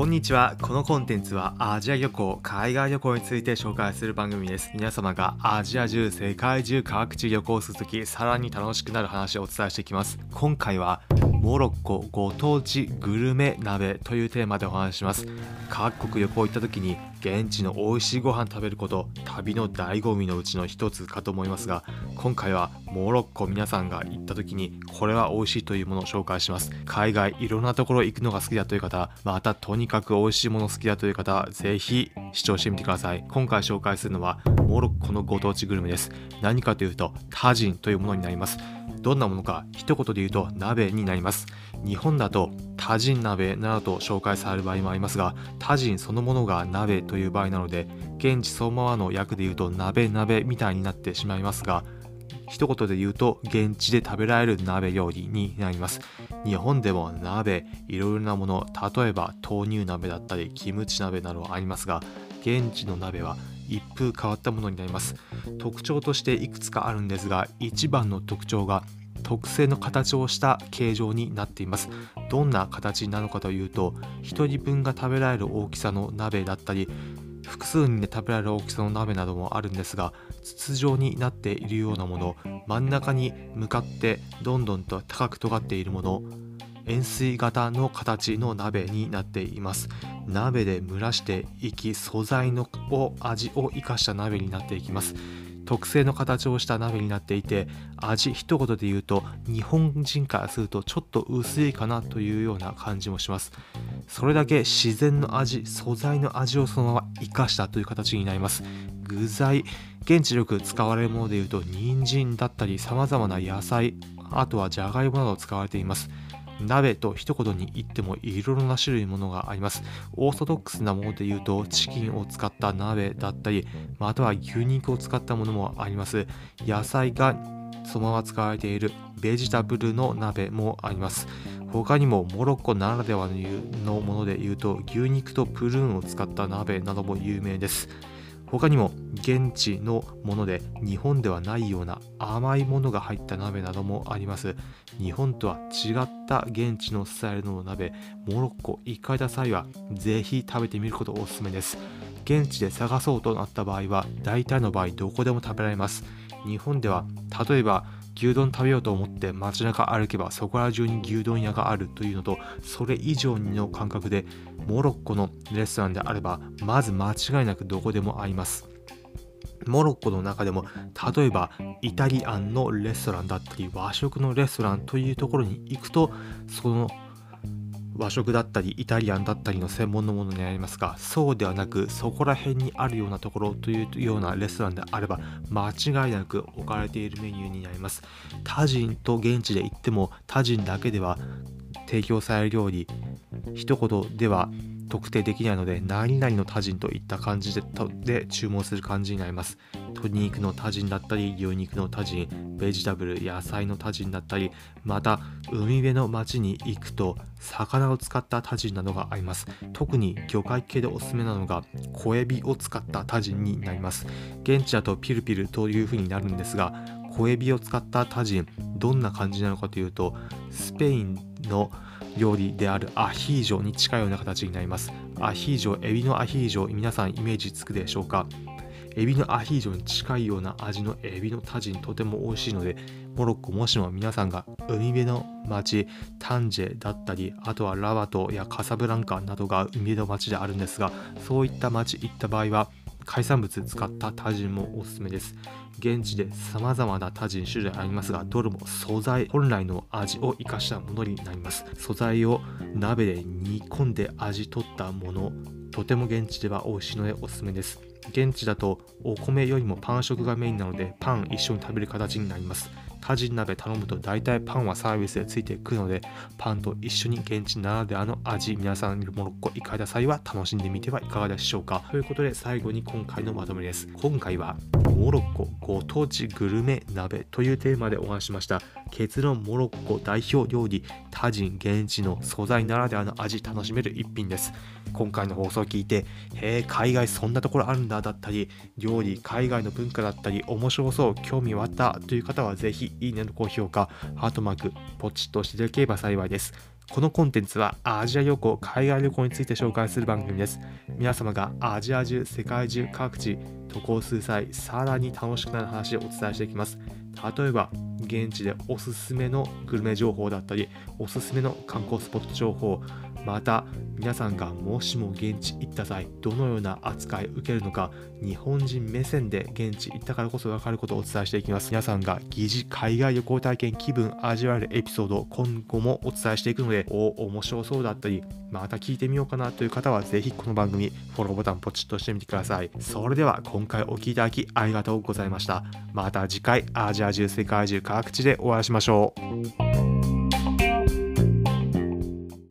こんにちは。このコンテンツはアジア旅行、海外旅行について紹介する番組です。皆様がアジア中、世界中、各地旅行するとき、さらに楽しくなる話をお伝えしていきます。今回は、モロッコご当地グルメ鍋というテーマでお話します。各国旅行行った時に現地の美味しいご飯食べること旅の醍醐味のうちの一つかと思いますが今回はモロッコ皆さんが行った時にこれは美味しいというものを紹介します海外いろんなところ行くのが好きだという方またとにかく美味しいもの好きだという方ぜひ視聴してみてください。今回紹介するのはモロッコのご当地グルメです。何かというとタジンというものになります。どんなものか一言で言うと鍋になります。日本だとタジン鍋などと紹介される場合もありますがタジンそのものが鍋という場合なので現地そのままの訳で言うと鍋鍋みたいになってしまいますが一言で言うと現地で食べられる鍋料理になります。日本でも鍋いろいろなもの例えば豆乳鍋だったりキムチ鍋などありますが現地の鍋は一風変わったものになります。特徴としていくつかあるんですが一番の特徴が特製の形をした形状になっています。どんな形なのかというと1人分が食べられる大きさの鍋だったり複数人で食べられる大きさの鍋などもあるんですが筒状になっているようなもの真ん中に向かってどんどんと高く尖っているもの円錐型の形の鍋になっています。鍋で蒸らしていき素材のを味を生かした鍋になっていきます。特製の形をした鍋になっていて味一言で言うと日本人からするとちょっと薄いかなというような感じもします。それだけ自然の味素材の味をそのまま生かしたという形になります具材現地よく使われるもので言うと人参だったり様々な野菜あとはじゃがいもなど使われています鍋と一言に言ってもいろいろな種類ものがあります。オーソドックスなもので言うとチキンを使った鍋だったり、または牛肉を使ったものもあります。野菜がそのまま使われているベジタブルの鍋もあります。他にもモロッコならではのもので言うと牛肉とプルーンを使った鍋なども有名です。他にも現地のもので日本ではないような甘いものが入った鍋などもあります。日本とは違った現地のスタイルの鍋。モロッコ行かれた際はぜひ食べてみることをおすすめです。現地で探そうとなった場合は大体の場合どこでも食べられます。日本では例えば牛丼食べようと思って街中歩けばそこら中に牛丼屋があるというのとそれ以上の感覚でモロッコのレストランであればまず間違いなくどこでもありますモロッコの中でも例えばイタリアンのレストランだったり和食のレストランというところに行くとその和食だったりイタリアンだったりの専門のものになりますがそうではなくそこら辺にあるようなところというようなレストランであれば間違いなく置かれているメニューになります。他人と現地で行っても他人だけでは提供される料理一言では特定できないので何々のタジンといった感じでで注文する感じになります。鶏肉のタジンだったり牛肉のタジンベジタブル野菜のタジンだったりまた海辺の町に行くと魚を使ったタジンなどがあります。特に魚介系でおすすめなのが小エビを使ったタジンになります。現地だとピルピルという風になるんですが小エビを使ったタジンどんな感じなのかというとスペインの料理であるアヒージョに近いような形になります。アヒージョエビのアヒージョ皆さんイメージつくでしょうか？エビのアヒージョに近いような味のエビのタジンとても美味しいのでモロッコもしも皆さんが海辺の町タンジェだったりあとはラバトやカサブランカなどが海辺の町であるんですがそういった町行った場合は海産物使ったタジンもおすすめです。現地で様々なタジン種類ありますがどれも素材本来の味を生かしたものになります。素材を鍋で煮込んで味取ったものとても現地では美味しいのでおすすめです。現地だとお米よりもパン食がメインなのでパン一緒に食べる形になります。タジン鍋頼むと大体パンはサービスでついてくのでパンと一緒に現地ならではの味皆さんモロッコ行かれた際は楽しんでみてはいかがでしょうか。ということで最後に今回のまとめです。今回はモロッコご当地グルメ鍋というテーマでお話しました。結論モロッコ代表料理タジン現地の素材ならではの味楽しめる一品です。今回の放送を聞いてへえ海外そんなところあるんだだったり料理海外の文化だったり面白そう興味湧ったという方はぜひいいねの高評価ハートマークポチッとしていただければ幸いです。このコンテンツはアジア旅行海外旅行について紹介する番組です。皆様がアジア中世界中各地渡航する際さらに楽しくなる話をお伝えしていきます。例えば現地でおすすめのグルメ情報だったりおすすめの観光スポット情報また皆さんがもしも現地行った際どのような扱い受けるのか日本人目線で現地行ったからこそ分かることをお伝えしていきます。皆さんが疑似海外旅行体験気分味わえるエピソードを今後もお伝えしていくのでお面白そうだったりまた聞いてみようかなという方はぜひこの番組フォローボタンポチッとしてみてください。それでは今回お聴きいただきありがとうございました。また次回アジア中世界中各地でお会いしましょう。